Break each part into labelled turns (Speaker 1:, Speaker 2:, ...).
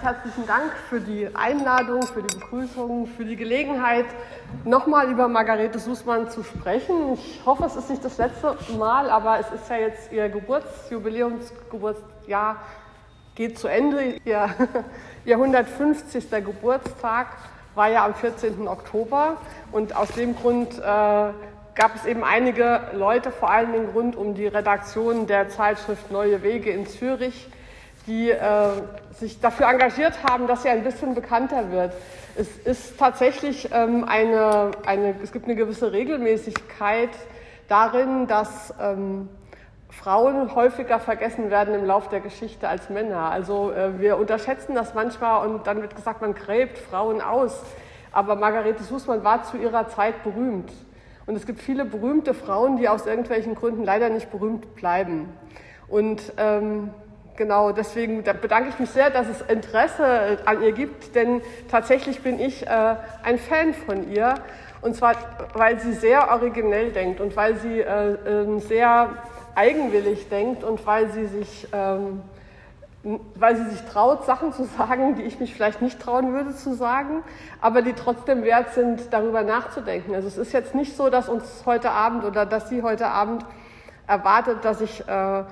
Speaker 1: Herzlichen Dank für die Einladung, für die Begrüßung, für die Gelegenheit, nochmal über Margarete Sußmann zu sprechen. Ich hoffe, es ist nicht das letzte Mal, aber es ist ja jetzt ihr Geburtsjubiläumsgeburtsjahr geht zu Ende. Ihr, ihr 150. Geburtstag war ja am 14. Oktober und aus dem Grund äh, gab es eben einige Leute, vor allen Dingen rund um die Redaktion der Zeitschrift Neue Wege in Zürich, die äh, sich dafür engagiert haben, dass sie ein bisschen bekannter wird. Es ist tatsächlich ähm, eine, eine, es gibt eine gewisse Regelmäßigkeit darin, dass ähm, Frauen häufiger vergessen werden im Lauf der Geschichte als Männer. Also äh, wir unterschätzen das manchmal und dann wird gesagt, man gräbt Frauen aus. Aber Margarete Sußmann war zu ihrer Zeit berühmt. Und es gibt viele berühmte Frauen, die aus irgendwelchen Gründen leider nicht berühmt bleiben. Und ähm, genau deswegen bedanke ich mich sehr, dass es Interesse an ihr gibt, denn tatsächlich bin ich äh, ein Fan von ihr. Und zwar, weil sie sehr originell denkt und weil sie äh, äh, sehr eigenwillig denkt und weil sie sich ähm, weil sie sich traut, Sachen zu sagen, die ich mich vielleicht nicht trauen würde zu sagen, aber die trotzdem wert sind, darüber nachzudenken. Also es ist jetzt nicht so, dass uns heute Abend oder dass sie heute Abend erwartet, dass ich, äh, äh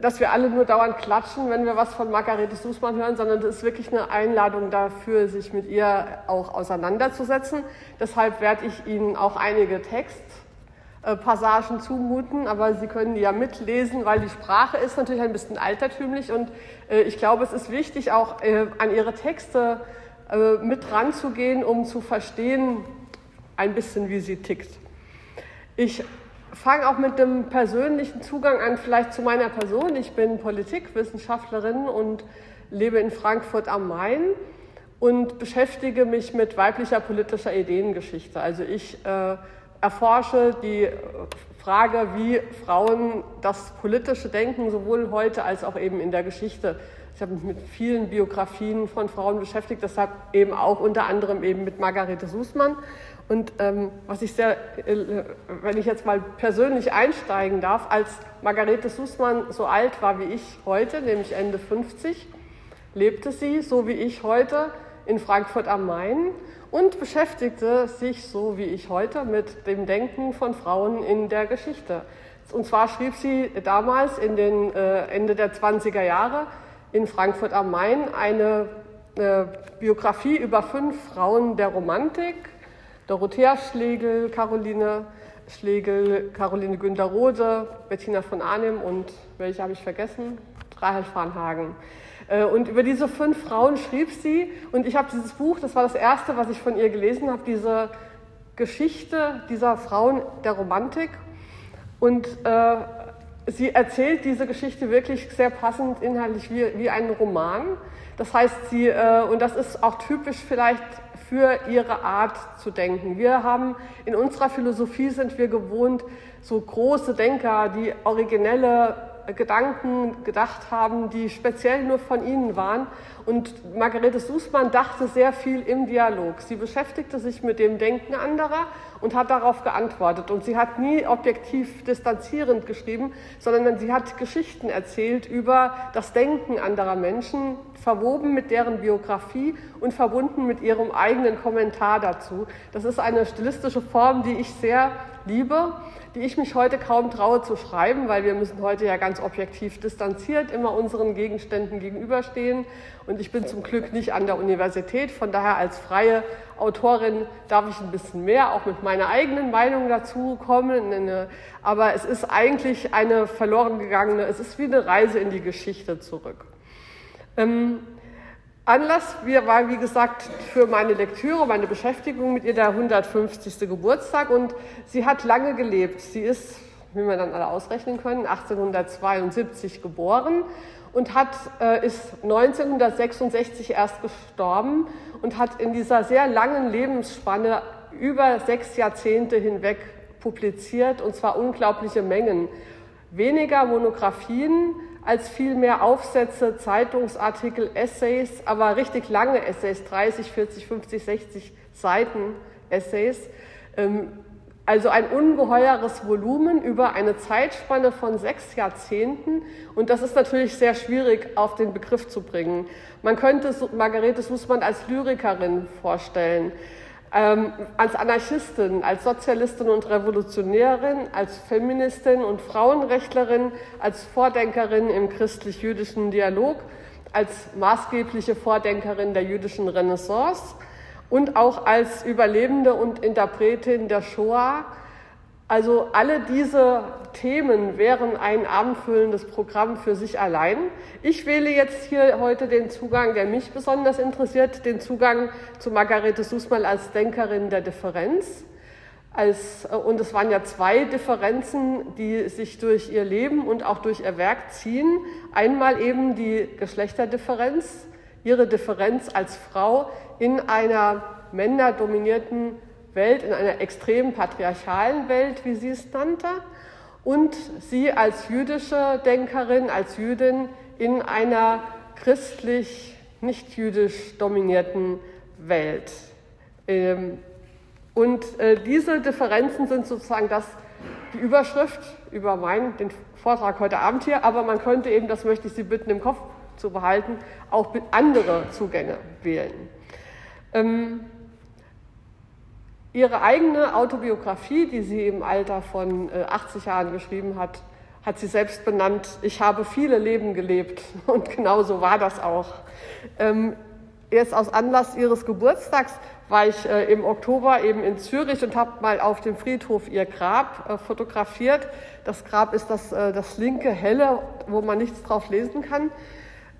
Speaker 1: dass wir alle nur dauernd klatschen, wenn wir was von Margarete Sußmann hören, sondern es ist wirklich eine Einladung dafür, sich mit ihr auch auseinanderzusetzen. Deshalb werde ich Ihnen auch einige Texte äh, Passagen zumuten, aber Sie können die ja mitlesen, weil die Sprache ist natürlich ein bisschen altertümlich und äh, ich glaube, es ist wichtig, auch äh, an Ihre Texte mit ranzugehen, um zu verstehen, ein bisschen, wie sie tickt. Ich fange auch mit dem persönlichen Zugang an, vielleicht zu meiner Person. Ich bin Politikwissenschaftlerin und lebe in Frankfurt am Main und beschäftige mich mit weiblicher politischer Ideengeschichte. Also ich äh, erforsche die Frage, wie Frauen das politische Denken sowohl heute als auch eben in der Geschichte. Ich habe mich mit vielen Biografien von Frauen beschäftigt, deshalb eben auch unter anderem eben mit Margarete Sußmann. Und ähm, was ich sehr, äh, wenn ich jetzt mal persönlich einsteigen darf, als Margarete Sußmann so alt war wie ich heute, nämlich Ende 50, lebte sie so wie ich heute in Frankfurt am Main und beschäftigte sich, so wie ich heute, mit dem Denken von Frauen in der Geschichte. Und zwar schrieb sie damals in den äh, Ende der 20er Jahre in Frankfurt am Main eine äh, Biografie über fünf Frauen der Romantik. Dorothea Schlegel, Caroline Schlegel, Caroline Günter-Rode, Bettina von Arnim und welche habe ich vergessen? Rahel Farnhagen. Äh, und über diese fünf Frauen schrieb sie, und ich habe dieses Buch, das war das erste, was ich von ihr gelesen habe, diese Geschichte dieser Frauen der Romantik. Und äh, sie erzählt diese Geschichte wirklich sehr passend inhaltlich wie, wie einen Roman. Das heißt, sie, äh, und das ist auch typisch vielleicht für ihre Art zu denken. Wir haben in unserer Philosophie sind wir gewohnt, so große Denker, die originelle Gedanken gedacht haben, die speziell nur von ihnen waren. Und Margarete Sußmann dachte sehr viel im Dialog. Sie beschäftigte sich mit dem Denken anderer und hat darauf geantwortet. Und sie hat nie objektiv distanzierend geschrieben, sondern sie hat Geschichten erzählt über das Denken anderer Menschen, verwoben mit deren Biografie und verbunden mit ihrem eigenen Kommentar dazu. Das ist eine stilistische Form, die ich sehr liebe die ich mich heute kaum traue zu schreiben, weil wir müssen heute ja ganz objektiv distanziert immer unseren Gegenständen gegenüberstehen. Und ich bin zum Glück nicht an der Universität, von daher als freie Autorin darf ich ein bisschen mehr, auch mit meiner eigenen Meinung dazu kommen. Aber es ist eigentlich eine verloren gegangene, es ist wie eine Reise in die Geschichte zurück. Ähm, Anlass war, wie gesagt, für meine Lektüre, meine Beschäftigung mit ihr der 150. Geburtstag und sie hat lange gelebt. Sie ist, wie wir dann alle ausrechnen können, 1872 geboren und hat, äh, ist 1966 erst gestorben und hat in dieser sehr langen Lebensspanne über sechs Jahrzehnte hinweg publiziert und zwar unglaubliche Mengen. Weniger Monographien, als viel mehr Aufsätze, Zeitungsartikel, Essays, aber richtig lange Essays, 30, 40, 50, 60 Seiten Essays. Ähm, Also ein ungeheures Volumen über eine Zeitspanne von sechs Jahrzehnten. Und das ist natürlich sehr schwierig auf den Begriff zu bringen. Man könnte Margarete Sußmann als Lyrikerin vorstellen, ähm, als Anarchistin, als Sozialistin und Revolutionärin, als Feministin und Frauenrechtlerin, als Vordenkerin im christlich-jüdischen Dialog, als maßgebliche Vordenkerin der jüdischen Renaissance und auch als Überlebende und Interpretin der Shoah. Also alle diese Themen wären ein abendfüllendes Programm für sich allein. Ich wähle jetzt hier heute den Zugang, der mich besonders interessiert, den Zugang zu Margarete Sußmal als Denkerin der Differenz. Als, und es waren ja zwei Differenzen, die sich durch ihr Leben und auch durch ihr Werk ziehen. Einmal eben die Geschlechterdifferenz, ihre Differenz als Frau in einer männerdominierten Welt, in einer extrem patriarchalen Welt, wie sie es nannte, und sie als jüdische Denkerin, als Jüdin in einer christlich, nicht jüdisch dominierten Welt. Ähm, und äh, diese Differenzen sind sozusagen das, die Überschrift über meinen, den Vortrag heute Abend hier, aber man könnte eben, das möchte ich Sie bitten, im Kopf zu behalten, auch andere Zugänge wählen. Ihre eigene Autobiografie, die sie im Alter von 80 äh, Jahren geschrieben hat, hat sie selbst benannt, ich habe viele Leben gelebt. Und genau so war das auch. Ähm, erst aus Anlass ihres Geburtstags war ich äh, im Oktober eben in Zürich und habe mal auf dem Friedhof ihr Grab äh, fotografiert. Das Grab ist das, das linke helle, wo man nichts drauf lesen kann.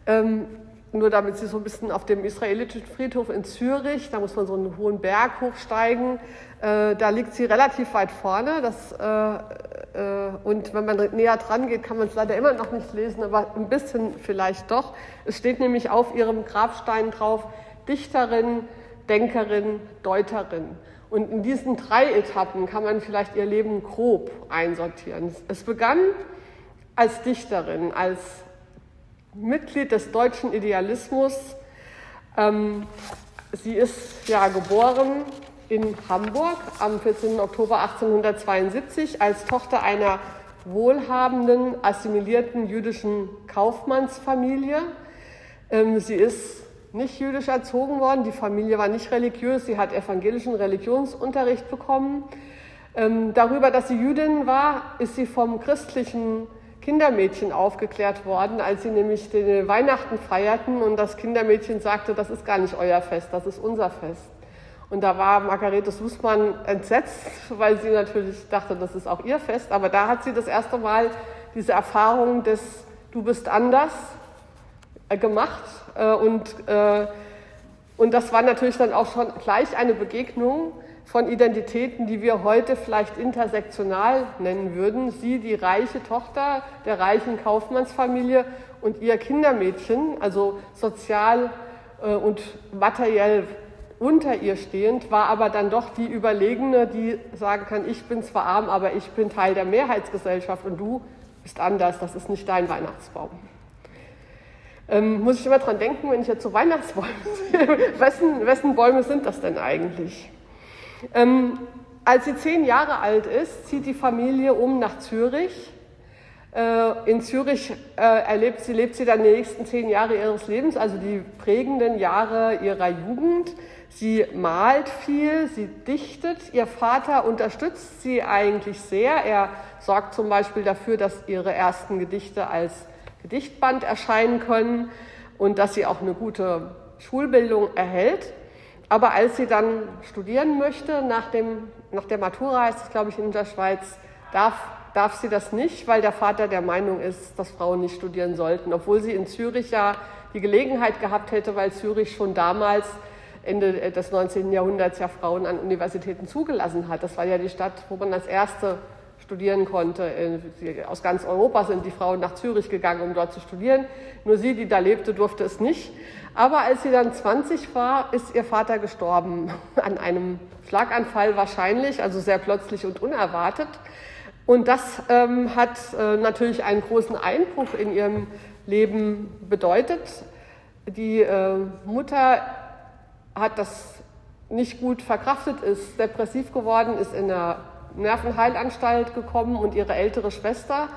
Speaker 1: Ähm, nur damit Sie so ein bisschen auf dem israelitischen Friedhof in Zürich, da muss man so einen hohen Berg hochsteigen, äh, da liegt sie relativ weit vorne. Das, äh, äh, und wenn man näher dran geht, kann man es leider immer noch nicht lesen, aber ein bisschen vielleicht doch. Es steht nämlich auf ihrem Grabstein drauf, Dichterin, Denkerin, Deuterin. Und in diesen drei Etappen kann man vielleicht ihr Leben grob einsortieren. Es begann als Dichterin, als Mitglied des deutschen Idealismus. Ähm, sie ist ja geboren in Hamburg am 14. Oktober 1872 als Tochter einer wohlhabenden, assimilierten jüdischen Kaufmannsfamilie. Ähm, sie ist nicht jüdisch erzogen worden, die Familie war nicht religiös, sie hat evangelischen Religionsunterricht bekommen. Ähm, darüber, dass sie Jüdin war, ist sie vom christlichen Kindermädchen aufgeklärt worden, als sie nämlich den Weihnachten feierten und das Kindermädchen sagte, das ist gar nicht euer Fest, das ist unser Fest. Und da war Margarete Sußmann entsetzt, weil sie natürlich dachte, das ist auch ihr Fest. Aber da hat sie das erste Mal diese Erfahrung des Du bist anders äh, gemacht. Äh, und, äh, und das war natürlich dann auch schon gleich eine Begegnung von Identitäten, die wir heute vielleicht intersektional nennen würden. Sie, die reiche Tochter der reichen Kaufmannsfamilie und ihr Kindermädchen, also sozial äh, und materiell unter ihr stehend, war aber dann doch die Überlegene, die sagen kann, ich bin zwar arm, aber ich bin Teil der Mehrheitsgesellschaft und du bist anders, das ist nicht dein Weihnachtsbaum. Ähm, muss ich immer dran denken, wenn ich jetzt so Weihnachtsbäume sehe, wessen, wessen Bäume sind das denn eigentlich? Ähm, als sie zehn Jahre alt ist, zieht die Familie um nach Zürich. Äh, in Zürich äh, erlebt sie, lebt sie dann die nächsten zehn Jahre ihres Lebens, also die prägenden Jahre ihrer Jugend. Sie malt viel, sie dichtet. Ihr Vater unterstützt sie eigentlich sehr. Er sorgt zum Beispiel dafür, dass ihre ersten Gedichte als Gedichtband erscheinen können und dass sie auch eine gute Schulbildung erhält. Aber als sie dann studieren möchte, nach, dem, nach der Matura heißt es, glaube ich, in der Schweiz, darf, darf sie das nicht, weil der Vater der Meinung ist, dass Frauen nicht studieren sollten. Obwohl sie in Zürich ja die Gelegenheit gehabt hätte, weil Zürich schon damals Ende des 19. Jahrhunderts ja Frauen an Universitäten zugelassen hat. Das war ja die Stadt, wo man als erste studieren konnte. Aus ganz Europa sind die Frauen nach Zürich gegangen, um dort zu studieren. Nur sie, die da lebte, durfte es nicht. Aber als sie dann 20 war, ist ihr Vater gestorben. An einem Schlaganfall wahrscheinlich, also sehr plötzlich und unerwartet. Und das ähm, hat äh, natürlich einen großen Einbruch in ihrem Leben bedeutet. Die äh, Mutter hat das nicht gut verkraftet, ist depressiv geworden, ist in der Nervenheilanstalt gekommen und ihre ältere Schwester,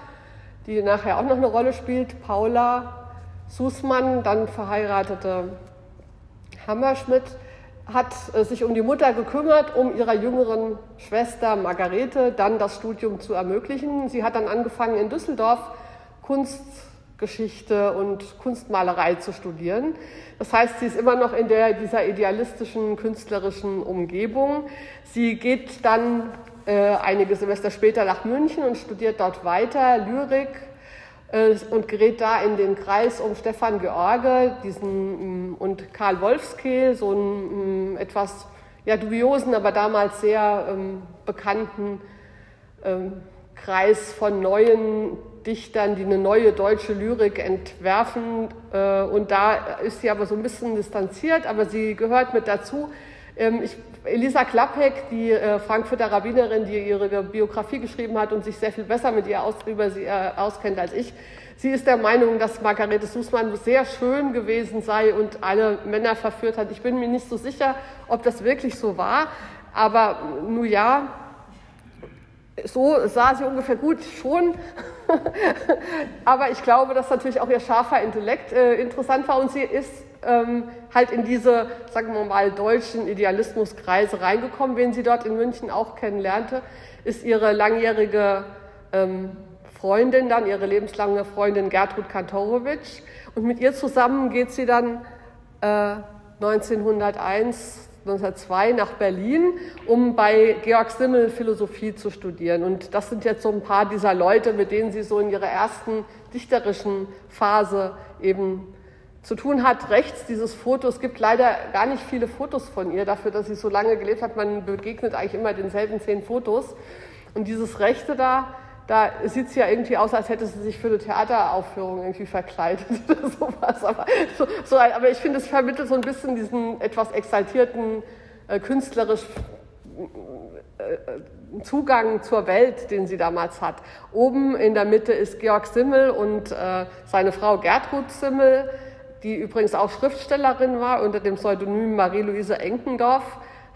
Speaker 1: die nachher auch noch eine Rolle spielt, Paula Sußmann, dann verheiratete Hammerschmidt, hat äh, sich um die Mutter gekümmert, um ihrer jüngeren Schwester Margarete dann das Studium zu ermöglichen. Sie hat dann angefangen in Düsseldorf Kunstgeschichte und Kunstmalerei zu studieren. Das heißt, sie ist immer noch in der, dieser idealistischen, künstlerischen Umgebung. Sie geht dann äh, einige Semester später nach München und studiert dort weiter Lyrik, äh, und gerät da in den Kreis um Stefan George diesen, mm, und Karl Wolfskehl, so einen mm, etwas ja, dubiosen, aber damals sehr ähm, bekannten ähm, Kreis von neuen Dichtern, die eine neue deutsche Lyrik entwerfen. Äh, und da ist sie aber so ein bisschen distanziert, aber sie gehört mit dazu. Ähm, ich, Elisa Klappek, die äh, Frankfurter Rabbinerin, die ihre Biografie geschrieben hat und sich sehr viel besser mit ihr aus, über sie äh, auskennt als ich, sie ist der Meinung, dass Margarete Sußmann sehr schön gewesen sei und alle Männer verführt hat. Ich bin mir nicht so sicher, ob das wirklich so war, aber nun ja, so sah sie ungefähr gut schon. aber ich glaube, dass natürlich auch ihr scharfer Intellekt äh, interessant war und sie ist ähm, halt in diese, sagen wir mal, deutschen Idealismuskreise reingekommen. Wen sie dort in München auch kennenlernte, ist ihre langjährige ähm, Freundin dann, ihre lebenslange Freundin Gertrud Kantorowitsch. Und mit ihr zusammen geht sie dann äh, 1901 1902 nach Berlin, um bei Georg Simmel Philosophie zu studieren. Und das sind jetzt so ein paar dieser Leute, mit denen sie so in ihrer ersten dichterischen Phase eben zu tun hat. Rechts dieses Foto, es gibt leider gar nicht viele Fotos von ihr, dafür, dass sie so lange gelebt hat. Man begegnet eigentlich immer denselben zehn Fotos. Und dieses rechte da, da sieht es ja irgendwie aus, als hätte sie sich für eine Theateraufführung irgendwie verkleidet oder sowas. Aber, so, so, aber ich finde, es vermittelt so ein bisschen diesen etwas exaltierten, äh, künstlerisch äh, Zugang zur Welt, den sie damals hat. Oben in der Mitte ist Georg Simmel und äh, seine Frau Gertrud Simmel die übrigens auch Schriftstellerin war unter dem Pseudonym Marie-Louise Enkendorf,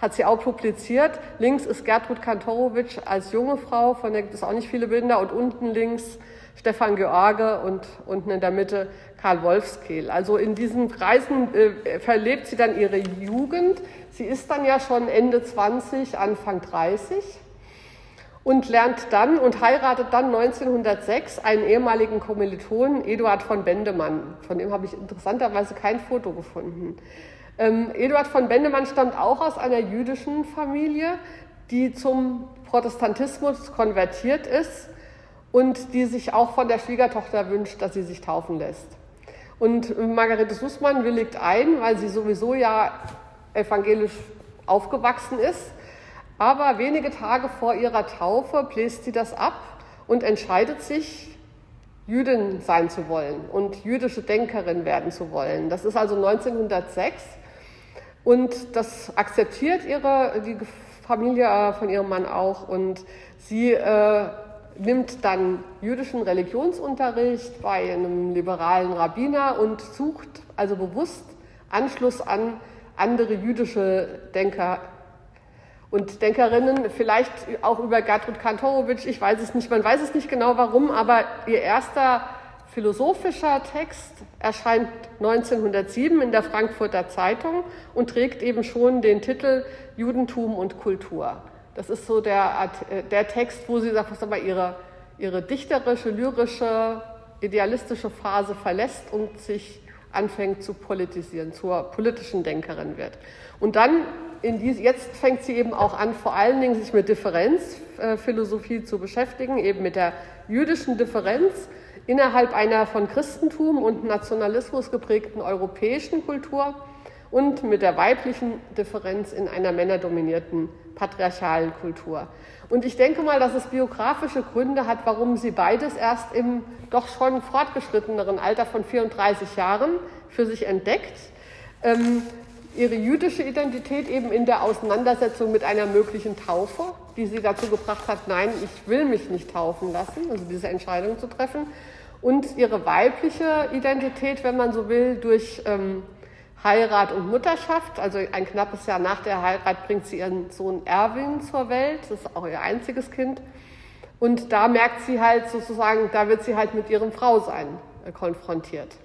Speaker 1: hat sie auch publiziert. Links ist Gertrud Kantorowitsch als junge Frau, von der gibt es auch nicht viele Bilder. Und unten links Stefan George und unten in der Mitte Karl Wolfskehl. Also in diesen Kreisen äh, verlebt sie dann ihre Jugend. Sie ist dann ja schon Ende 20, Anfang 30 und lernt dann und heiratet dann 1906 einen ehemaligen Kommilitonen, Eduard von Bendemann. Von dem habe ich interessanterweise kein Foto gefunden. Ähm, Eduard von Bendemann stammt auch aus einer jüdischen Familie, die zum Protestantismus konvertiert ist und die sich auch von der Schwiegertochter wünscht, dass sie sich taufen lässt. Und Margarete Sussmann willigt ein, weil sie sowieso ja evangelisch aufgewachsen ist aber wenige Tage vor ihrer Taufe bläst sie das ab und entscheidet sich, Jüdin sein zu wollen und jüdische Denkerin werden zu wollen. Das ist also 1906 und das akzeptiert ihre, die Familie äh, von ihrem Mann auch und sie äh, nimmt dann jüdischen Religionsunterricht bei einem liberalen Rabbiner und sucht also bewusst Anschluss an andere jüdische Denker und Denkerinnen, vielleicht auch über Gertrud Kantorowitsch, ich weiß es nicht, man weiß es nicht genau warum, aber ihr erster philosophischer Text erscheint 1907 in der Frankfurter Zeitung und trägt eben schon den Titel Judentum und Kultur. Das ist so der, äh, der Text, wo sie sagt, aber ihre, ihre dichterische, lyrische, idealistische Phase verlässt und sich anfängt zu politisieren, zur politischen Denkerin wird. Und dann dies, jetzt fängt sie eben auch an, vor allen Dingen sich mit Differenzphilosophie zu beschäftigen, eben mit der jüdischen Differenz innerhalb einer von Christentum und Nationalismus geprägten europäischen Kultur und mit der weiblichen Differenz in einer männerdominierten patriarchalen Kultur. Und ich denke mal, dass es biografische Gründe hat, warum sie beides erst im doch schon fortgeschritteneren Alter von 34 Jahren für sich entdeckt. Ihre jüdische Identität eben in der Auseinandersetzung mit einer möglichen Taufe, die sie dazu gebracht hat, nein, ich will mich nicht taufen lassen, also diese Entscheidung zu treffen. Und ihre weibliche Identität, wenn man so will, durch ähm, Heirat und Mutterschaft. Also ein knappes Jahr nach der Heirat bringt sie ihren Sohn Erwin zur Welt. Das ist auch ihr einziges Kind. Und da merkt sie halt sozusagen, da wird sie halt mit ihrem Frausein äh, konfrontiert.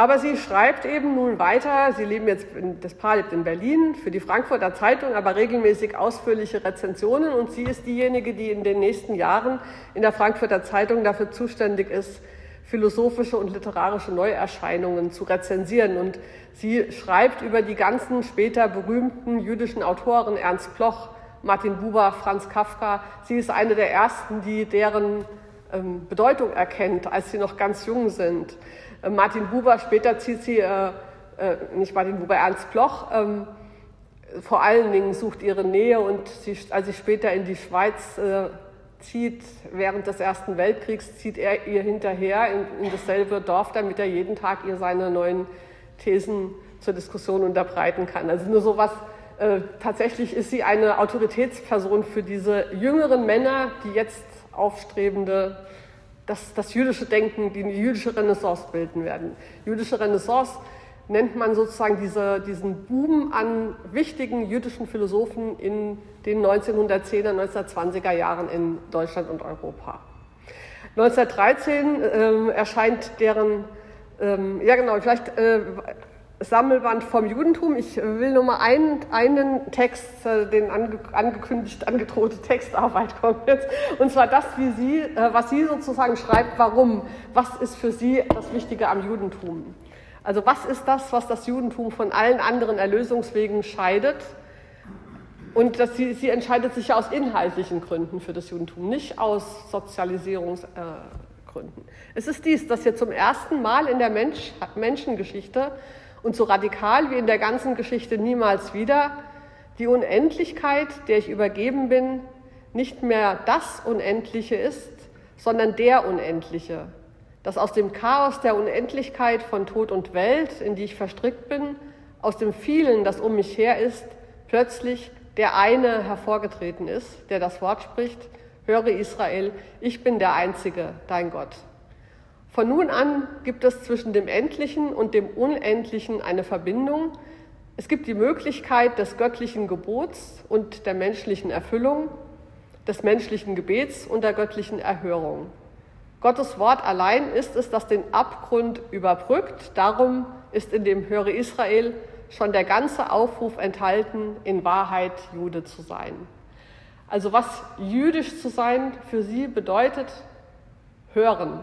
Speaker 1: Aber sie schreibt eben nun weiter, sie leben jetzt, das Paar lebt in Berlin, für die Frankfurter Zeitung, aber regelmäßig ausführliche Rezensionen und sie ist diejenige, die in den nächsten Jahren in der Frankfurter Zeitung dafür zuständig ist, philosophische und literarische Neuerscheinungen zu rezensieren. Und sie schreibt über die ganzen später berühmten jüdischen Autoren, Ernst Bloch, Martin Buber, Franz Kafka. Sie ist eine der ersten, die deren Bedeutung erkennt, als sie noch ganz jung sind. Äh, Martin Buber, später zieht sie, äh, äh, nicht Martin Buber, Ernst Bloch, ähm, vor allen Dingen sucht ihre Nähe und sie, als sie später in die Schweiz äh, zieht, während des Ersten Weltkriegs, zieht er ihr hinterher in, in dasselbe Dorf, damit er jeden Tag ihr seine neuen Thesen zur Diskussion unterbreiten kann. Also nur sowas, äh, tatsächlich ist sie eine Autoritätsperson für diese jüngeren Männer, die jetzt aufstrebende das, das jüdische Denken, die jüdische Renaissance bilden werden. Jüdische Renaissance nennt man sozusagen diese, diesen Boom an wichtigen jüdischen Philosophen in den 1910er, 1920er Jahren in Deutschland und Europa. 1913 äh, erscheint deren, ähm, ja genau, vielleicht äh, Sammelband vom Judentum. Ich will nur mal einen, einen Text, äh, den ange, angekündigt, angedrohte Textarbeit kommt jetzt. Und zwar das, wie sie, äh, was sie sozusagen schreibt, warum. Was ist für sie das Wichtige am Judentum? Also was ist das, was das Judentum von allen anderen Erlösungswegen scheidet? Und dass sie, sie entscheidet sich ja aus inhaltlichen Gründen für das Judentum, nicht aus Sozialisierungsgründen. Äh, es ist dies, dass hier zum ersten Mal in der Mensch, Menschengeschichte und so radikal wie in der ganzen Geschichte niemals wieder die Unendlichkeit, der ich übergeben bin, nicht mehr das Unendliche ist, sondern der Unendliche, dass aus dem Chaos der Unendlichkeit von Tod und Welt, in die ich verstrickt bin, aus dem vielen, das um mich her ist, plötzlich der eine hervorgetreten ist, der das Wort spricht, höre Israel, ich bin der Einzige, dein Gott. Von nun an gibt es zwischen dem Endlichen und dem Unendlichen eine Verbindung. Es gibt die Möglichkeit des göttlichen Gebots und der menschlichen Erfüllung, des menschlichen Gebets und der göttlichen Erhörung. Gottes Wort allein ist es, das den Abgrund überbrückt. Darum ist in dem Höre Israel schon der ganze Aufruf enthalten, in Wahrheit Jude zu sein. Also was jüdisch zu sein für sie bedeutet, hören,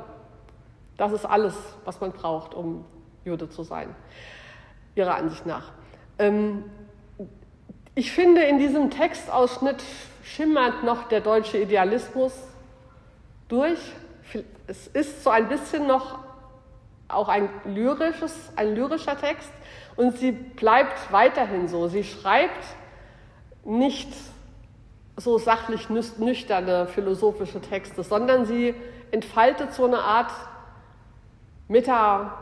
Speaker 1: das ist alles, was man braucht, um Jude zu sein, ihrer Ansicht nach. Ähm, ich finde, in diesem Textausschnitt schimmert noch der deutsche Idealismus durch. Es ist so ein bisschen noch auch ein lyrisches, ein lyrischer Text und sie bleibt weiterhin so. Sie schreibt nicht so sachlich nüchterne philosophische Texte, sondern sie entfaltet so eine Art Meta-Welt,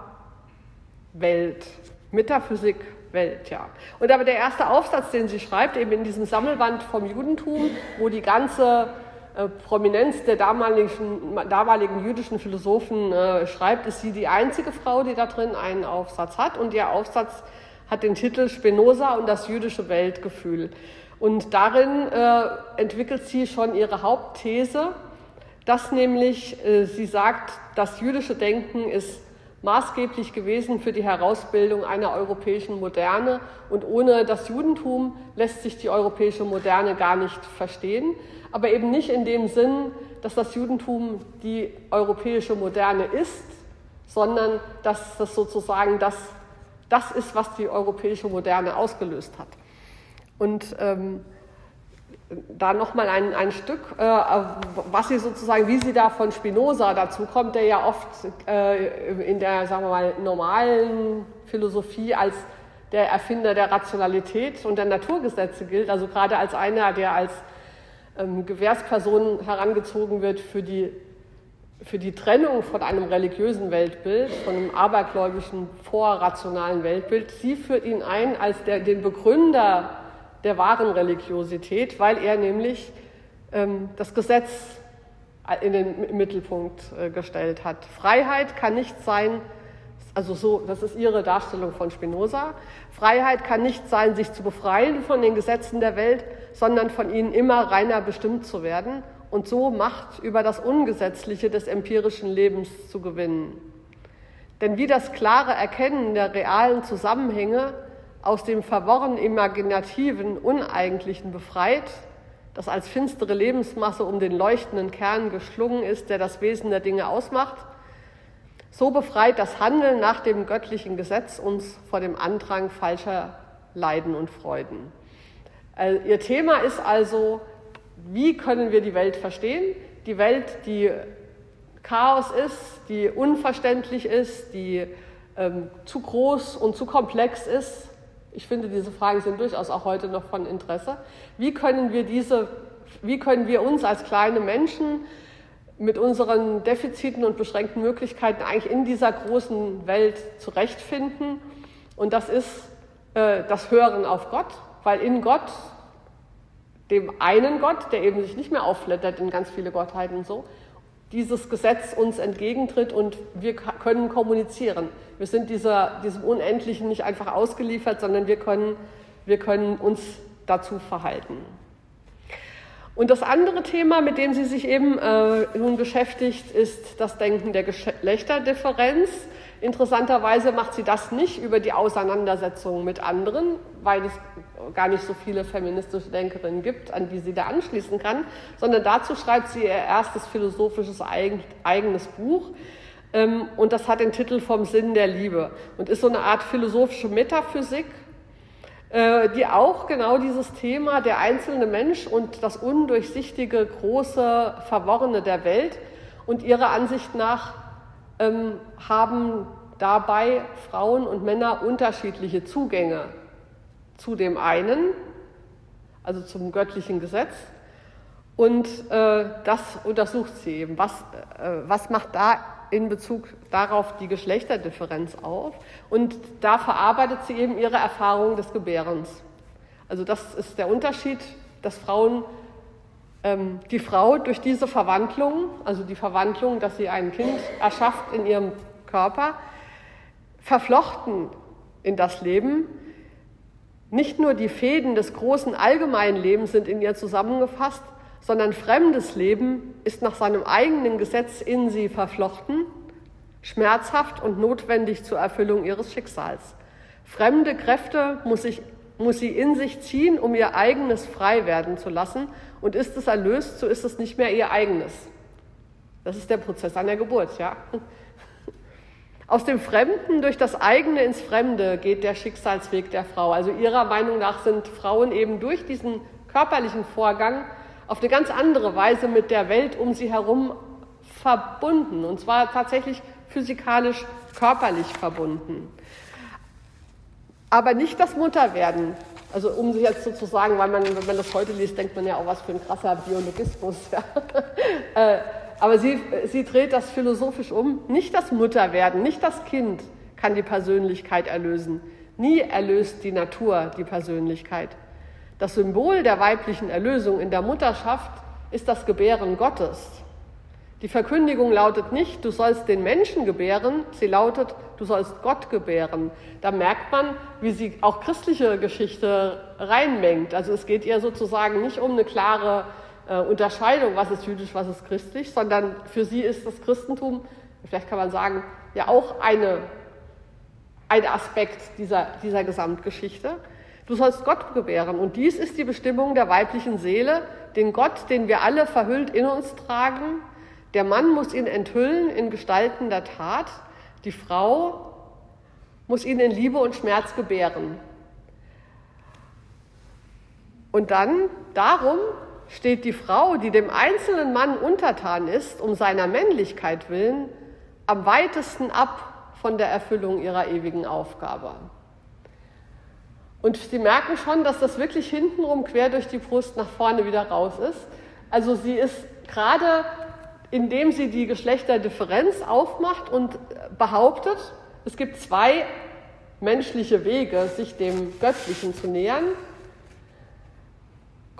Speaker 1: Metaphysik-Welt, ja. Und aber der erste Aufsatz, den sie schreibt, eben in diesem Sammelband vom Judentum, wo die ganze äh, Prominenz der damaligen, damaligen jüdischen Philosophen äh, schreibt, ist sie die einzige Frau, die da drin einen Aufsatz hat. Und ihr Aufsatz hat den Titel Spinoza und das jüdische Weltgefühl. Und darin äh, entwickelt sie schon ihre Hauptthese, dass nämlich äh, sie sagt, das jüdische Denken ist maßgeblich gewesen für die Herausbildung einer europäischen Moderne und ohne das Judentum lässt sich die europäische Moderne gar nicht verstehen, aber eben nicht in dem Sinn, dass das Judentum die europäische Moderne ist, sondern dass das sozusagen das, das ist, was die europäische Moderne ausgelöst hat. Und ähm, da nochmal ein, ein Stück, äh, was sie sozusagen, wie sie da von Spinoza dazu kommt, der ja oft äh, in der, sagen wir mal, normalen Philosophie als der Erfinder der Rationalität und der Naturgesetze gilt, also gerade als einer, der als ähm, Gewährsperson herangezogen wird für die, für die Trennung von einem religiösen Weltbild, von einem abergläubischen, vorrationalen Weltbild. Sie führt ihn ein als der, den Begründer der wahren Religiosität, weil er nämlich ähm, das Gesetz in den Mittelpunkt äh, gestellt hat. Freiheit kann nicht sein Also so, das ist ihre Darstellung von Spinoza. Freiheit kann nicht sein, sich zu befreien von den Gesetzen der Welt, sondern von ihnen immer reiner bestimmt zu werden und so Macht über das Ungesetzliche des empirischen Lebens zu gewinnen. Denn wie das klare Erkennen der realen Zusammenhänge aus dem verworren imaginativen, uneigentlichen befreit, das als finstere Lebensmasse um den leuchtenden Kern geschlungen ist, der das Wesen der Dinge ausmacht, so befreit das Handeln nach dem göttlichen Gesetz uns vor dem Andrang falscher Leiden und Freuden. Äh, ihr Thema ist also, wie können wir die Welt verstehen? Die Welt, die Chaos ist, die unverständlich ist, die ähm, zu groß und zu komplex ist. Ich finde, diese Fragen sind durchaus auch heute noch von Interesse. Wie können wir diese, wie können wir uns als kleine Menschen mit unseren Defiziten und beschränkten Möglichkeiten eigentlich in dieser großen Welt zurechtfinden? Und das ist äh, das Hören auf Gott, weil in Gott, dem einen Gott, der eben sich nicht mehr aufflattert in ganz viele Gottheiten und so, dieses Gesetz uns entgegentritt und wir können kommunizieren. Wir sind dieser, diesem Unendlichen nicht einfach ausgeliefert, sondern wir können, wir können uns dazu verhalten. Und das andere Thema, mit dem sie sich eben äh, nun beschäftigt, ist das Denken der Geschlechterdifferenz. Interessanterweise macht sie das nicht über die Auseinandersetzung mit anderen, weil es gar nicht so viele feministische Denkerinnen gibt, an die sie da anschließen kann, sondern dazu schreibt sie ihr erstes philosophisches eigenes Buch. Ähm, und das hat den Titel Vom Sinn der Liebe und ist so eine Art philosophische Metaphysik, äh, die auch genau dieses Thema der einzelne Mensch und das undurchsichtige, große, verworrene der Welt und ihrer Ansicht nach ähm, haben dabei Frauen und Männer unterschiedliche Zugänge zu dem einen, also zum göttlichen Gesetz. Und äh, das untersucht sie eben. Was, äh, was macht da in Bezug darauf die Geschlechterdifferenz auf? Und da verarbeitet sie eben ihre Erfahrung des Gebärens. Also das ist der Unterschied, dass Frauen ähm, die Frau durch diese Verwandlung, also die Verwandlung, dass sie ein Kind erschafft in ihrem Körper, verflochten in das Leben. Nicht nur die Fäden des großen allgemeinen Lebens sind in ihr zusammengefasst, sondern fremdes Leben ist nach seinem eigenen Gesetz in sie verflochten, schmerzhaft und notwendig zur Erfüllung ihres Schicksals. Fremde Kräfte muss, ich, muss sie in sich ziehen, um ihr eigenes frei werden zu lassen und ist es erlöst, so ist es nicht mehr ihr eigenes. Das ist der Prozess an der Geburt, ja. Aus dem Fremden durch das eigene ins Fremde geht der Schicksalsweg der Frau. Also ihrer Meinung nach sind Frauen eben durch diesen körperlichen Vorgang auf eine ganz andere Weise mit der Welt um sie herum verbunden. Und zwar tatsächlich physikalisch, körperlich verbunden. Aber nicht das Mutterwerden, also um sich jetzt sozusagen, weil man, wenn man das heute liest, denkt man ja auch, was für ein krasser Biologismus. Ja. Aber sie, sie dreht das philosophisch um. Nicht das Mutterwerden, nicht das Kind kann die Persönlichkeit erlösen. Nie erlöst die Natur die Persönlichkeit. Das Symbol der weiblichen Erlösung in der Mutterschaft ist das Gebären Gottes. Die Verkündigung lautet nicht, du sollst den Menschen gebären, sie lautet, du sollst Gott gebären. Da merkt man, wie sie auch christliche Geschichte reinmengt. Also es geht ihr sozusagen nicht um eine klare äh, Unterscheidung, was ist jüdisch, was ist christlich, sondern für sie ist das Christentum, vielleicht kann man sagen, ja auch eine, ein Aspekt dieser, dieser Gesamtgeschichte. Du sollst Gott gebären. Und dies ist die Bestimmung der weiblichen Seele, den Gott, den wir alle verhüllt in uns tragen, der Mann muss ihn enthüllen in Gestalten der Tat, die Frau muss ihn in Liebe und Schmerz gebären. Und dann, darum steht die Frau, die dem einzelnen Mann untertan ist, um seiner Männlichkeit willen, am weitesten ab von der Erfüllung ihrer ewigen Aufgabe. Und Sie merken schon, dass das wirklich hintenrum quer durch die Brust nach vorne wieder raus ist. Also sie ist gerade indem sie die Geschlechterdifferenz aufmacht und behauptet, es gibt zwei menschliche Wege, sich dem Göttlichen zu nähern,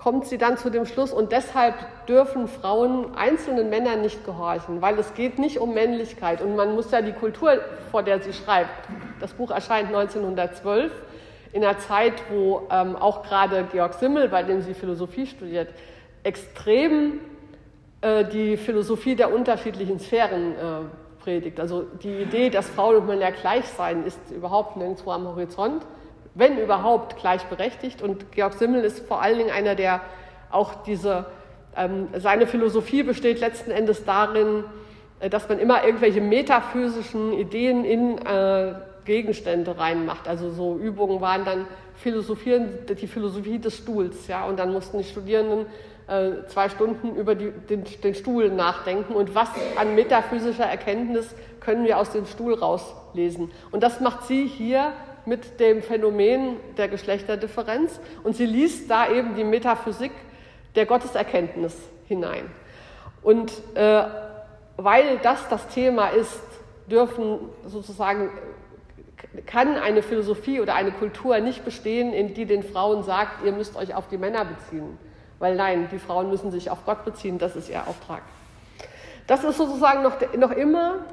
Speaker 1: kommt sie dann zu dem Schluss, und deshalb dürfen Frauen einzelnen Männern nicht gehorchen, weil es geht nicht um Männlichkeit. Und man muss ja die Kultur, vor der sie schreibt, das Buch erscheint 1912, in einer Zeit, wo ähm, auch gerade Georg Simmel, bei dem sie Philosophie studiert, extrem äh, die Philosophie der unterschiedlichen Sphären äh, predigt. Also die Idee, dass Frauen und Männer gleich seien, ist überhaupt nirgendwo am Horizont wenn überhaupt, gleichberechtigt. Und Georg Simmel ist vor allen Dingen einer, der auch diese, ähm, seine Philosophie besteht letzten Endes darin, äh, dass man immer irgendwelche metaphysischen Ideen in äh, Gegenstände reinmacht. Also so Übungen waren dann Philosophieren, die Philosophie des Stuhls, ja, und dann mussten die Studierenden äh, zwei Stunden über die, den, den Stuhl nachdenken und was an metaphysischer Erkenntnis können wir aus dem Stuhl rauslesen. Und das macht sie hier mit dem Phänomen der Geschlechterdifferenz und sie liest da eben die Metaphysik der Gotteserkenntnis hinein. Und äh, weil das das Thema ist, dürfen sozusagen kann eine Philosophie oder eine Kultur nicht bestehen, in die den Frauen sagt, ihr müsst euch auf die Männer beziehen. Weil nein, die Frauen müssen sich auf Gott beziehen, das ist ihr Auftrag. Das ist sozusagen noch, noch immer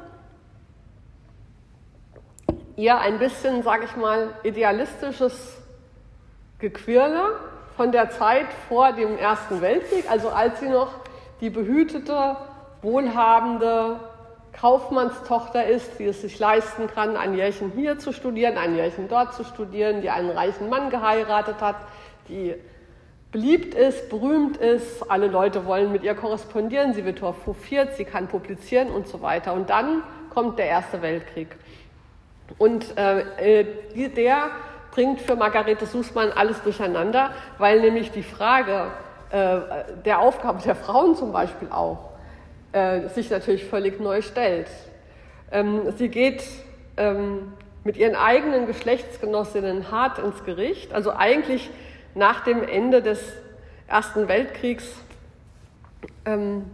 Speaker 1: ihr ein bisschen, sage ich mal, idealistisches Gequirle von der Zeit vor dem Ersten Weltkrieg, also als sie noch die behütete, wohlhabende Kaufmannstochter ist, die es sich leisten kann, ein Jährchen hier zu studieren, ein Jährchen dort zu studieren, die einen reichen Mann geheiratet hat, die beliebt ist, berühmt ist, alle Leute wollen mit ihr korrespondieren, sie wird hofiert, sie kann publizieren und so weiter. Und dann kommt der Erste Weltkrieg. Und äh, äh der bringt für Margarete Sußmann alles durcheinander, weil nämlich die Frage äh, der Aufgabe der Frauen zum Beispiel auch äh, sich natürlich völlig neu stellt. Ähm, sie geht ähm, mit ihren eigenen Geschlechtsgenossinnen hart ins Gericht, also eigentlich nach dem Ende des Ersten Weltkriegs ähm,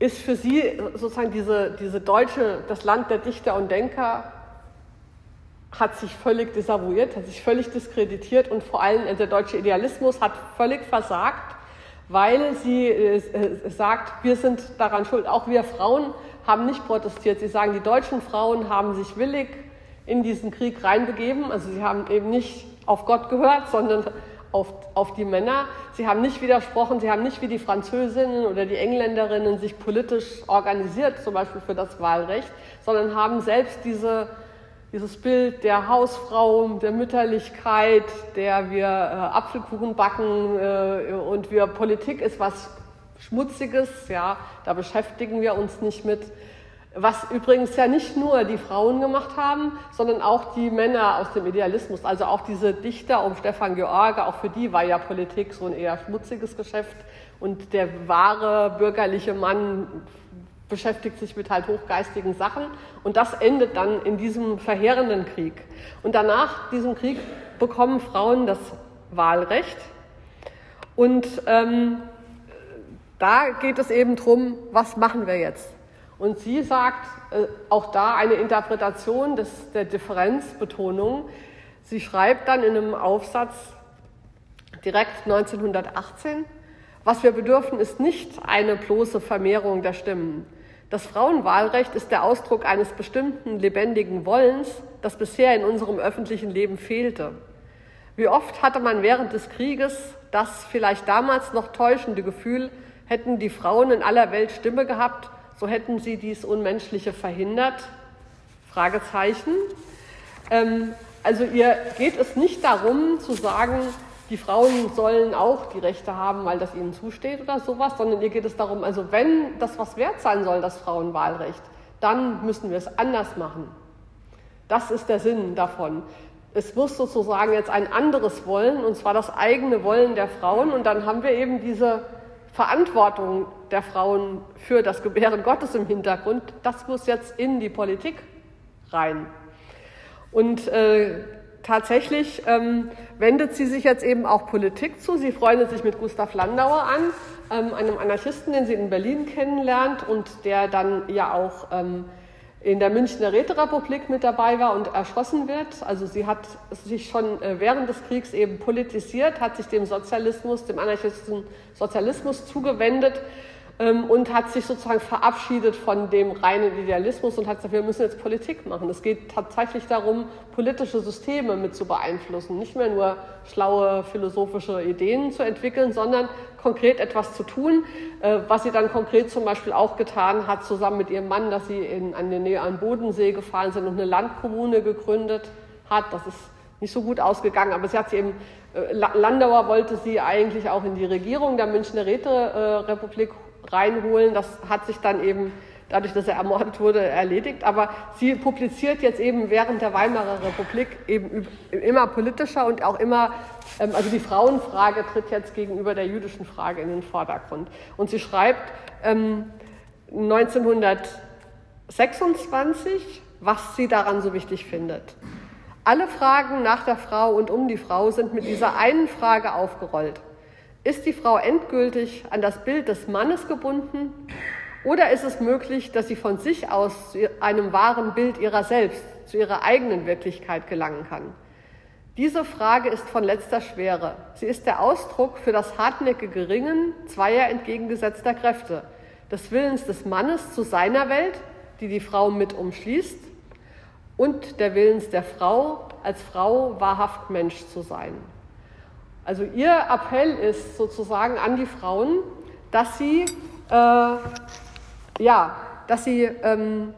Speaker 1: ist für sie sozusagen diese, diese deutsche, das Land der Dichter und Denker, hat sich völlig desavouiert, hat sich völlig diskreditiert und vor allem der deutsche Idealismus hat völlig versagt, weil sie äh, sagt, wir sind daran schuld. Auch wir Frauen haben nicht protestiert. Sie sagen, die deutschen Frauen haben sich willig in diesen Krieg reinbegeben. Also sie haben eben nicht auf Gott gehört, sondern auf, auf die Männer. Sie haben nicht widersprochen, sie haben nicht wie die Französinnen oder die Engländerinnen sich politisch organisiert, zum Beispiel für das Wahlrecht, sondern haben selbst diese, dieses Bild der Hausfrau, der Mütterlichkeit, der wir äh, Apfelkuchen backen äh, und wir Politik ist was Schmutziges, ja, da beschäftigen wir uns nicht mit was übrigens ja nicht nur die Frauen gemacht haben, sondern auch die Männer aus dem Idealismus. Also auch diese Dichter um Stefan George, auch für die war ja Politik so ein eher schmutziges Geschäft. Und der wahre bürgerliche Mann beschäftigt sich mit halt hochgeistigen Sachen. Und das endet dann in diesem verheerenden Krieg. Und danach diesem Krieg bekommen Frauen das Wahlrecht. Und ähm, da geht es eben darum, was machen wir jetzt? Und sie sagt äh, auch da eine Interpretation des, der Differenzbetonung. Sie schreibt dann in einem Aufsatz direkt 1918, was wir bedürfen, ist nicht eine bloße Vermehrung der Stimmen. Das Frauenwahlrecht ist der Ausdruck eines bestimmten lebendigen Wollens, das bisher in unserem öffentlichen Leben fehlte. Wie oft hatte man während des Krieges das vielleicht damals noch täuschende Gefühl, hätten die Frauen in aller Welt Stimme gehabt, so hätten sie dies Unmenschliche verhindert? Fragezeichen. Ähm, also ihr geht es nicht darum zu sagen, die Frauen sollen auch die Rechte haben, weil das ihnen zusteht oder sowas, sondern ihr geht es darum, also wenn das was wert sein soll, das Frauenwahlrecht, dann müssen wir es anders machen. Das ist der Sinn davon. Es muss sozusagen jetzt ein anderes Wollen, und zwar das eigene Wollen der Frauen, und dann haben wir eben diese Verantwortung der Frauen für das Gebären Gottes im Hintergrund, das muss jetzt in die Politik rein. Und äh, tatsächlich ähm, wendet sie sich jetzt eben auch Politik zu. Sie freundet sich mit Gustav Landauer an, ähm, einem Anarchisten, den sie in Berlin kennenlernt und der dann ja auch ähm, in der Münchner Räterepublik mit dabei war und erschossen wird. Also sie hat sich schon äh, während des Kriegs eben politisiert, hat sich dem Sozialismus, dem anarchistischen Sozialismus zugewendet ähm, und hat sich sozusagen verabschiedet von dem reinen Idealismus und hat gesagt, wir müssen jetzt Politik machen. Es geht tatsächlich darum, politische Systeme mit zu beeinflussen, nicht mehr nur schlaue philosophische Ideen zu entwickeln, sondern konkret etwas zu tun, äh, was sie dann konkret zum Beispiel auch getan hat, zusammen mit ihrem Mann, dass sie in, an der Nähe an Bodensee gefahren sind und eine Landkommune gegründet hat. Das ist nicht so gut ausgegangen, aber sie hat sie eben, äh, Landauer wollte sie eigentlich auch in die Regierung der Münchner Räterepublik reinholen. Das hat sich dann eben dadurch, dass er ermordet wurde, erledigt. Aber sie publiziert jetzt eben während der Weimarer Republik eben immer politischer und auch immer, ähm, also die Frauenfrage tritt jetzt gegenüber der jüdischen Frage in den Vordergrund. Und sie schreibt 1926, ähm, was sie daran so wichtig findet. Alle Fragen nach der Frau und um die Frau sind mit dieser einen Frage aufgerollt. Ist die Frau endgültig an das Bild des Mannes gebunden oder ist es möglich, dass sie von sich aus zu einem wahren Bild ihrer selbst, zu ihrer eigenen Wirklichkeit gelangen kann? Diese Frage ist von letzter Schwere. Sie ist der Ausdruck für das hartnäckige Ringen zweier entgegengesetzter Kräfte, des Willens des Mannes zu seiner Welt, die die Frau mit umschließt, und der Willens der Frau, als Frau wahrhaft Mensch zu sein. Also ihr Appell ist sozusagen an die Frauen, dass sie, äh, ja, dass sie ähm,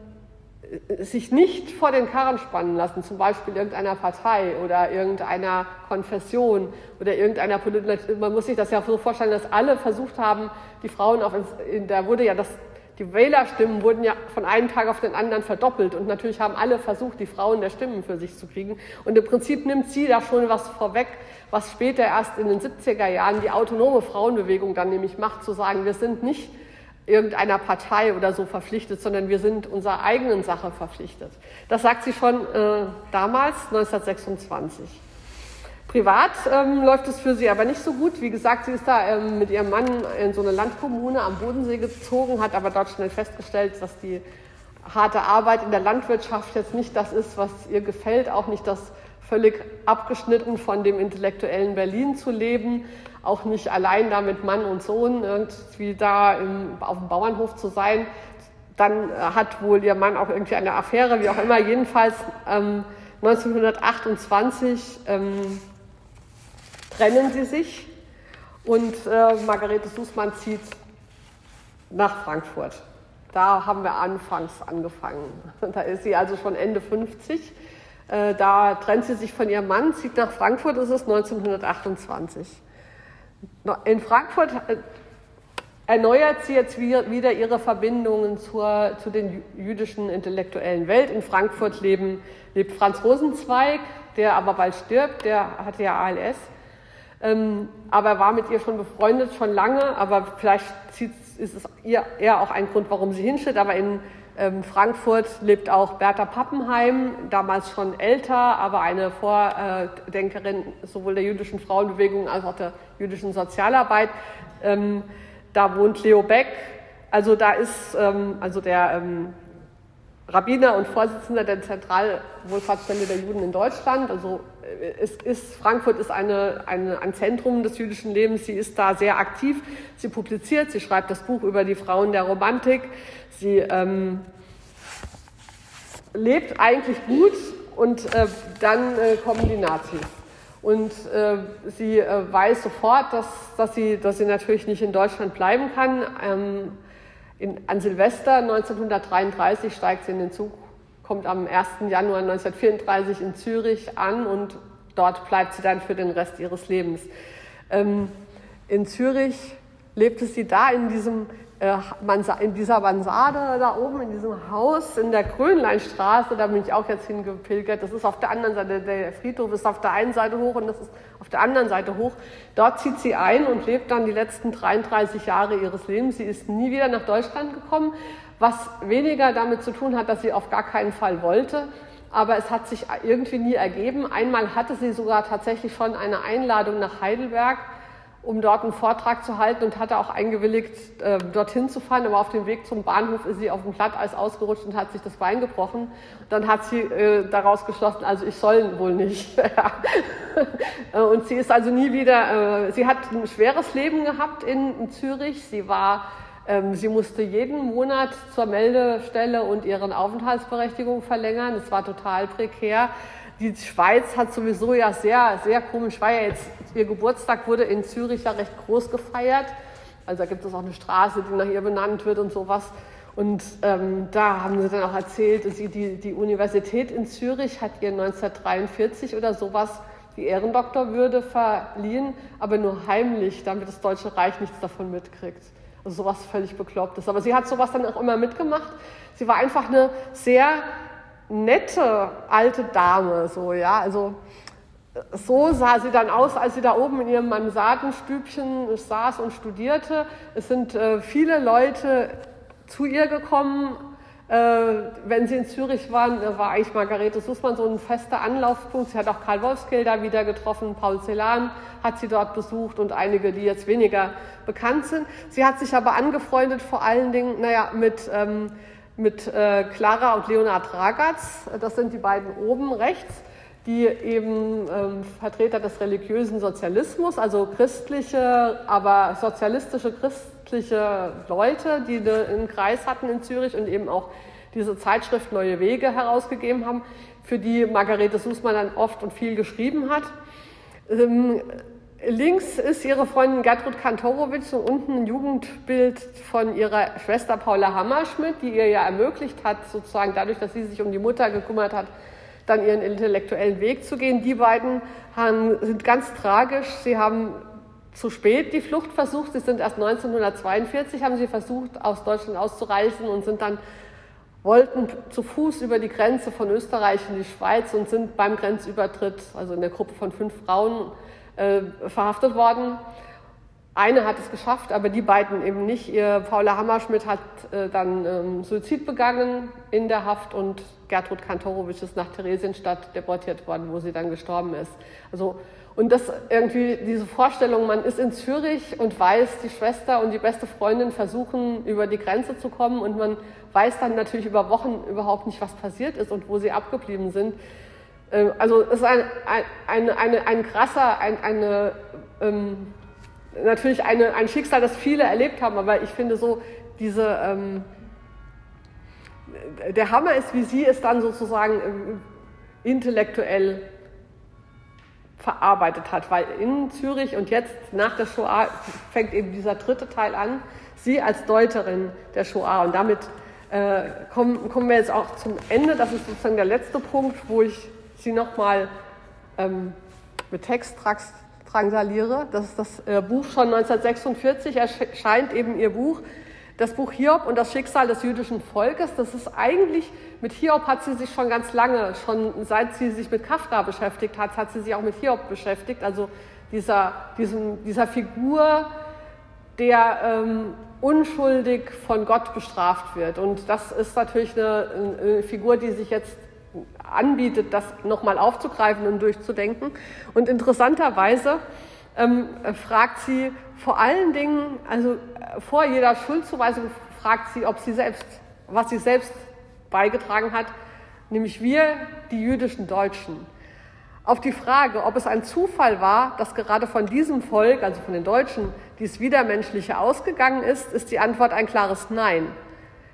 Speaker 1: sich nicht vor den Karren spannen lassen, zum Beispiel irgendeiner Partei oder irgendeiner Konfession oder irgendeiner Politik. Man muss sich das ja so vorstellen, dass alle versucht haben, die Frauen auf, da wurde ja das die Wählerstimmen wurden ja von einem Tag auf den anderen verdoppelt und natürlich haben alle versucht, die Frauen der Stimmen für sich zu kriegen. Und im Prinzip nimmt sie da schon was vorweg, was später erst in den 70er Jahren die autonome Frauenbewegung dann nämlich macht, zu sagen, wir sind nicht irgendeiner Partei oder so verpflichtet, sondern wir sind unserer eigenen Sache verpflichtet. Das sagt sie schon äh, damals, 1926. Privat ähm, läuft es für sie aber nicht so gut. Wie gesagt, sie ist da ähm, mit ihrem Mann in so eine Landkommune am Bodensee gezogen, hat aber dort schnell festgestellt, dass die harte Arbeit in der Landwirtschaft jetzt nicht das ist, was ihr gefällt, auch nicht das völlig abgeschnitten von dem intellektuellen Berlin zu leben, auch nicht allein da mit Mann und Sohn irgendwie da im, auf dem Bauernhof zu sein. Dann hat wohl ihr Mann auch irgendwie eine Affäre, wie auch immer. Jedenfalls ähm, 1928 ähm, trennen sie sich und äh, Margarete Sußmann zieht nach Frankfurt. Da haben wir anfangs angefangen. Da ist sie also schon Ende 50. Äh, da trennt sie sich von ihrem Mann, zieht nach Frankfurt, das ist 1928. In Frankfurt äh, erneuert sie jetzt wieder ihre Verbindungen zur, zu den jüdischen intellektuellen Welt. In Frankfurt leben, lebt Franz Rosenzweig, der aber bald stirbt, der hatte ja ALS. Ähm, aber er war mit ihr schon befreundet, schon lange, aber vielleicht ist es ihr eher auch ein Grund, warum sie hinsteht. Aber in Frankfurt lebt auch Bertha Pappenheim, damals schon älter, aber eine Vordenkerin sowohl der jüdischen Frauenbewegung als auch der jüdischen Sozialarbeit. Ähm, da wohnt Leo Beck. Also da ist ähm, also der ähm, Rabbiner und Vorsitzender der Zentralwohlfahrtsstelle der Juden in Deutschland. Also ist, Frankfurt ist eine, eine, ein Zentrum des jüdischen Lebens. Sie ist da sehr aktiv. Sie publiziert, sie schreibt das Buch über die Frauen der Romantik. Sie ähm, lebt eigentlich gut und äh, dann äh, kommen die Nazis. Und äh, sie äh, weiß sofort, dass, dass, sie, dass sie natürlich nicht in Deutschland bleiben kann. Ähm, in, an Silvester 1933 steigt sie in den Zug, kommt am 1. Januar 1934 in Zürich an und dort bleibt sie dann für den Rest ihres Lebens. Ähm, in Zürich lebte sie da in diesem äh, in dieser Mansarde da oben, in diesem Haus in der Grönleinstraße, da bin ich auch jetzt hingepilgert. Das ist auf der anderen Seite, der Friedhof ist auf der einen Seite hoch und das ist auf der anderen Seite hoch. Dort zieht sie ein und lebt dann die letzten 33 Jahre ihres Lebens. Sie ist nie wieder nach Deutschland gekommen, was weniger damit zu tun hat, dass sie auf gar keinen Fall wollte. Aber es hat sich irgendwie nie ergeben. Einmal hatte sie sogar tatsächlich schon eine Einladung nach Heidelberg um dort einen Vortrag zu halten und hatte auch eingewilligt, äh, dorthin zu fahren. Aber auf dem Weg zum Bahnhof ist sie auf dem Glatteis ausgerutscht und hat sich das Bein gebrochen. Dann hat sie äh, daraus geschlossen, also ich soll wohl nicht. und sie ist also nie wieder, äh, sie hat ein schweres Leben gehabt in, Zürich. Sie war Sie musste jeden Monat zur Meldestelle und ihren Aufenthaltsberechtigung verlängern. Es war total prekär. Die Schweiz hat sowieso ja sehr, sehr komisch, war ja jetzt, ihr Geburtstag wurde in Zürich ja recht groß gefeiert. Also da gibt es auch eine Straße, die nach ihr benannt wird und sowas. Und ähm, da haben sie dann auch erzählt, sie die, die Universität in Zürich hat ihr 1943 oder sowas die Ehrendoktorwürde verliehen, aber nur heimlich, damit das Deutsche Reich nichts davon mitkriegt. Sowas völlig beklopptes. Aber sie hat sowas dann auch immer mitgemacht. Sie war einfach eine sehr nette alte Dame, so, ja, also so sah sie dann aus, als sie da oben in ihrem Mansardenstübchen saß und studierte. Es sind äh, viele Leute zu ihr gekommen. Äh, wenn sie in Zürich waren, war eigentlich Margarete Sussmann so ein fester Anlaufpunkt. Sie hat auch Karl Wolfskehl da wieder getroffen, Paul Celan hat sie dort besucht und einige, die jetzt weniger bekannt sind. Sie hat sich aber angefreundet vor allen Dingen, naja, mit ähm, mit äh, Clara und Leonhard Ragatz. Das sind die beiden oben rechts, die eben ähm, Vertreter des religiösen Sozialismus, also christliche, aber sozialistische christliche Leute, die einen Kreis hatten in Zürich und eben auch diese Zeitschrift Neue Wege herausgegeben haben, für die Margarete Sußmann dann oft und viel geschrieben hat. Ähm, Links ist ihre Freundin Gertrud Kantorowitsch und unten ein Jugendbild von ihrer Schwester Paula Hammerschmidt, die ihr ja ermöglicht hat, sozusagen dadurch, dass sie sich um die Mutter gekümmert hat, dann ihren intellektuellen Weg zu gehen. Die beiden haben, sind ganz tragisch. Sie haben zu spät die Flucht versucht. Sie sind erst 1942 haben sie versucht, aus Deutschland auszureisen und sind dann wollten zu Fuß über die Grenze von Österreich in die Schweiz und sind beim Grenzübertritt, also in der Gruppe von fünf Frauen, äh, verhaftet worden. Eine hat es geschafft, aber die beiden eben nicht. Ihr Paula Hammerschmidt hat äh, dann ähm, Suizid begangen in der Haft und Gertrud Kantorowitsch ist nach Theresienstadt deportiert worden, wo sie dann gestorben ist. Also, und das irgendwie, diese Vorstellung, man ist in Zürich und weiß, die Schwester und die beste Freundin versuchen, über die Grenze zu kommen und man weiß dann natürlich über Wochen überhaupt nicht, was passiert ist und wo sie abgeblieben sind. Ähm, also es ist ein, ein, ein, ein krasser, ein, eine, ähm, natürlich eine, ein Schicksal, das viele erlebt haben, aber ich finde so, diese, ähm, der Hammer ist, wie sie es dann sozusagen äh, intellektuell verarbeitet hat, weil in Zürich und jetzt nach der Shoah fängt eben dieser dritte Teil an, sie als Deuterin der Shoah. Und damit äh, kommen, kommen wir jetzt auch zum Ende, das ist sozusagen der letzte Punkt, wo ich sie nochmal ähm, mit Text drangsaliere. Das ist das äh, Buch schon 1946, erscheint eben ihr Buch, das Buch Hiob und das Schicksal des jüdischen Volkes. Das ist eigentlich, mit Hiob hat sie sich schon ganz lange, schon seit sie sich mit Kafka beschäftigt hat, hat sie sich auch mit Hiob beschäftigt. Also dieser, diesem, dieser Figur, der ähm, unschuldig von Gott bestraft wird. Und das ist natürlich eine, eine Figur, die sich jetzt anbietet, das nochmal aufzugreifen und durchzudenken. Und interessanterweise ähm, fragt sie vor allen Dingen, also äh, vor jeder Schuldzuweisung fragt sie, ob sie selbst, was sie selbst beigetragen hat, nämlich wir, die jüdischen Deutschen. Auf die Frage, ob es ein Zufall war, dass gerade von diesem Volk, also von den Deutschen, dies Widermenschliche ausgegangen ist, ist die Antwort ein klares Nein.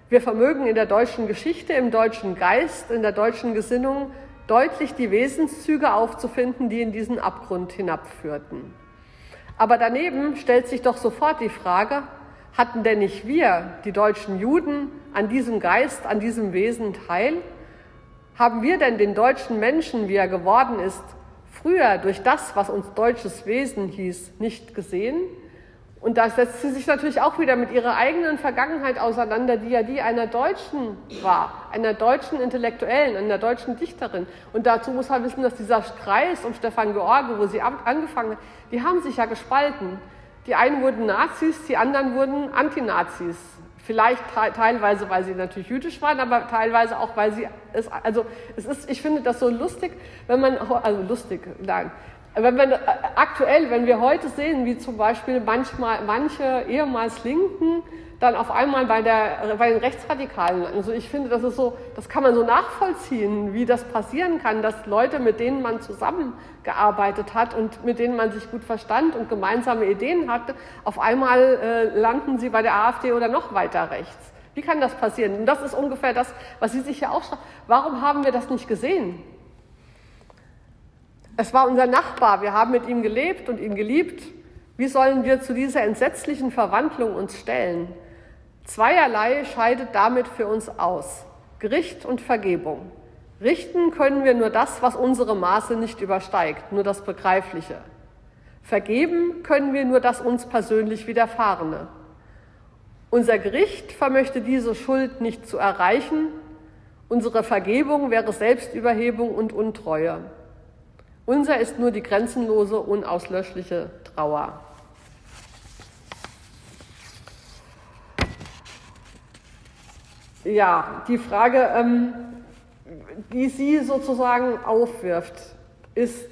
Speaker 1: Wir vermögen in der deutschen Geschichte, im deutschen Geist, in der deutschen Gesinnung deutlich die Wesenszüge aufzufinden, die in diesen Abgrund hinabführten. Aber daneben stellt sich doch sofort die Frage, hatten denn nicht wir, die deutschen Juden, an diesem Geist, an diesem Wesen teil? Haben wir denn den deutschen Menschen, wie er geworden ist, früher durch das, was uns deutsches Wesen hieß, nicht gesehen? Und da setzt sie sich natürlich auch wieder mit ihrer eigenen Vergangenheit auseinander, die ja die einer Deutschen war, einer deutschen Intellektuellen, einer deutschen Dichterin. Und dazu muss man wissen, dass dieser Kreis um Stefan George, wo sie angefangen hat, die haben sich ja gespalten. Die einen wurden Nazis, die anderen wurden Antinazis. Vielleicht teilweise, weil sie natürlich jüdisch waren, aber teilweise auch, weil sie es, also es ist, ich finde das so lustig, wenn man, also lustig, nein, wenn wir, äh, aktuell, wenn wir heute sehen, wie zum Beispiel manchmal, manche ehemals Linken dann auf einmal bei, der, bei den Rechtsradikalen. Also ich finde, das ist so, das kann man so nachvollziehen, wie das passieren kann, dass Leute, mit denen man zusammengearbeitet hat und mit denen man sich gut verstand und gemeinsame Ideen hatte, auf einmal äh, landen sie bei der AfD oder noch weiter rechts. Wie kann das passieren? Und das ist ungefähr das, was Sie sich ja auch schreiben. Warum haben wir das nicht gesehen? Es war unser Nachbar, wir haben mit ihm gelebt und ihn geliebt. Wie sollen wir zu dieser entsetzlichen Verwandlung uns stellen? Zweierlei scheidet damit für uns aus. Gericht und Vergebung. Richten können wir nur das, was unsere Maße nicht übersteigt, nur das Begreifliche. Vergeben können wir nur das uns persönlich Widerfahrene. Unser Gericht vermöchte diese Schuld nicht zu erreichen, unsere Vergebung wäre Selbstüberhebung und Untreue. Unser ist nur die grenzenlose, unauslöschliche Trauer. Ja, die Frage, ähm, die sie sozusagen aufwirft, ist,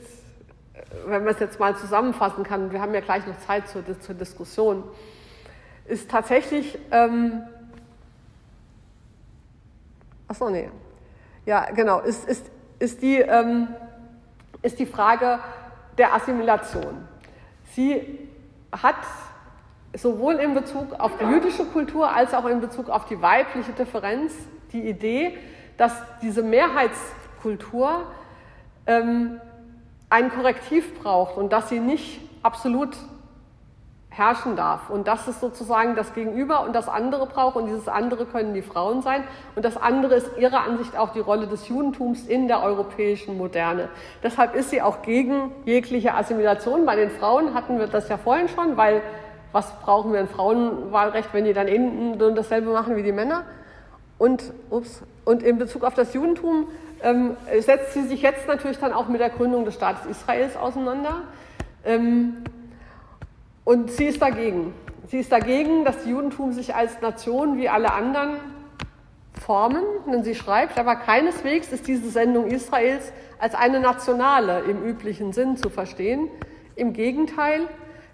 Speaker 1: wenn man es jetzt mal zusammenfassen kann, wir haben ja gleich noch Zeit zur, zur Diskussion, ist tatsächlich, ähm, achso, nee, ja, genau, ist, ist, ist, die, ähm, ist die Frage der Assimilation. Sie hat sowohl in Bezug auf die jüdische Kultur als auch in Bezug auf die weibliche Differenz die Idee, dass diese Mehrheitskultur ähm, ein Korrektiv braucht und dass sie nicht absolut herrschen darf. Und das ist sozusagen das Gegenüber und das andere braucht. Und dieses andere können die Frauen sein. Und das andere ist ihrer Ansicht auch die Rolle des Judentums in der europäischen Moderne. Deshalb ist sie auch gegen jegliche Assimilation. Bei den Frauen hatten wir das ja vorhin schon, weil was brauchen wir ein Frauenwahlrecht, wenn die dann eben dasselbe machen wie die Männer? Und, ups, und in Bezug auf das Judentum ähm, setzt sie sich jetzt natürlich dann auch mit der Gründung des Staates Israels auseinander. Ähm, und sie ist dagegen. Sie ist dagegen, dass das Judentum sich als Nation wie alle anderen formen. Denn sie schreibt, aber keineswegs ist diese Sendung Israels als eine nationale im üblichen Sinn zu verstehen. Im Gegenteil,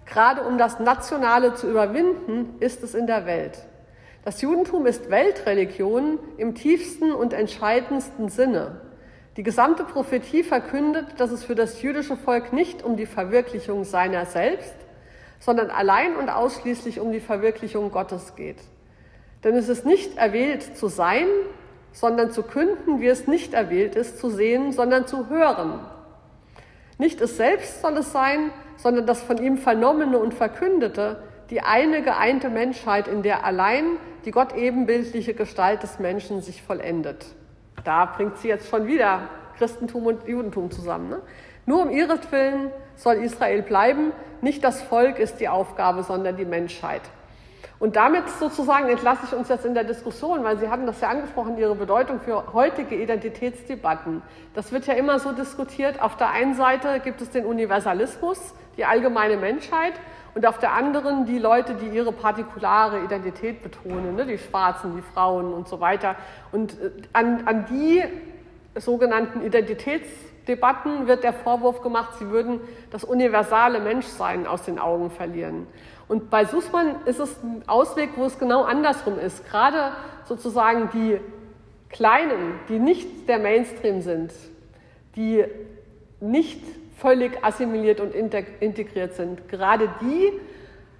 Speaker 1: Gerade um das Nationale zu überwinden, ist es in der Welt. Das Judentum ist Weltreligion im tiefsten und entscheidendsten Sinne. Die gesamte Prophetie verkündet, dass es für das jüdische Volk nicht um die Verwirklichung seiner selbst, sondern allein und ausschließlich um die Verwirklichung Gottes geht. Denn es ist nicht erwählt zu sein, sondern zu künden, wie es nicht erwählt ist, zu sehen, sondern zu hören. Nicht es selbst soll es sein, sondern das von ihm Vernommene und Verkündete, die eine geeinte Menschheit, in der allein die gottebenbildliche Gestalt des Menschen sich vollendet. Da bringt sie jetzt schon wieder Christentum und Judentum zusammen. Ne? Nur um ihretwillen soll Israel bleiben, nicht das Volk ist die Aufgabe, sondern die Menschheit. Und damit sozusagen entlasse ich uns jetzt in der Diskussion, weil Sie hatten das ja angesprochen, Ihre Bedeutung für heutige Identitätsdebatten. Das wird ja immer so diskutiert. Auf der einen Seite gibt es den Universalismus, die allgemeine Menschheit, und auf der anderen die Leute, die ihre partikulare Identität betonen, ne? die Schwarzen, die Frauen und so weiter. Und äh, an, an die sogenannten Identitätsdebatten wird der Vorwurf gemacht, sie würden das universale Menschsein aus den Augen verlieren. Und bei Sussmann ist es ein Ausweg, wo es genau andersrum ist. Gerade sozusagen die Kleinen, die nicht der Mainstream sind, die nicht völlig assimiliert und integriert sind, gerade die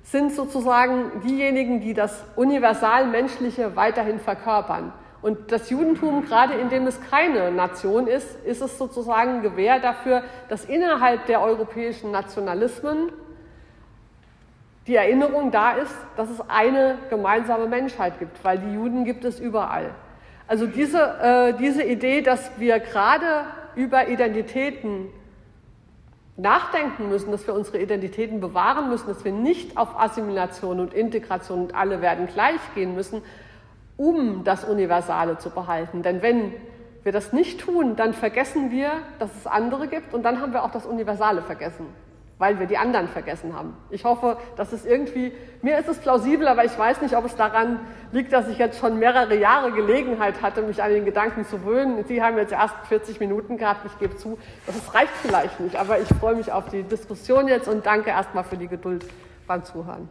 Speaker 1: sind sozusagen diejenigen, die das universal Menschliche weiterhin verkörpern. Und das Judentum, gerade indem es keine Nation ist, ist es sozusagen Gewähr dafür, dass innerhalb der europäischen Nationalismen die Erinnerung da ist, dass es eine gemeinsame Menschheit gibt, weil die Juden gibt es überall. Also diese, äh, diese Idee, dass wir gerade über Identitäten nachdenken müssen, dass wir unsere Identitäten bewahren müssen, dass wir nicht auf Assimilation und Integration und alle werden gleich gehen müssen, um das Universale zu behalten. Denn wenn wir das nicht tun, dann vergessen wir, dass es andere gibt und dann haben wir auch das Universale vergessen. weil wir die anderen vergessen haben. Ich hoffe, dass es irgendwie, mir ist es plausibel, aber ich weiß nicht, ob es daran liegt, dass ich jetzt schon mehrere Jahre Gelegenheit hatte, mich an den Gedanken zu gewöhnen. Sie haben jetzt erst 40 Minuten gehabt, ich gebe zu, das reicht vielleicht nicht, aber ich freue mich auf die Diskussion jetzt und danke erstmal für die Geduld beim Zuhören.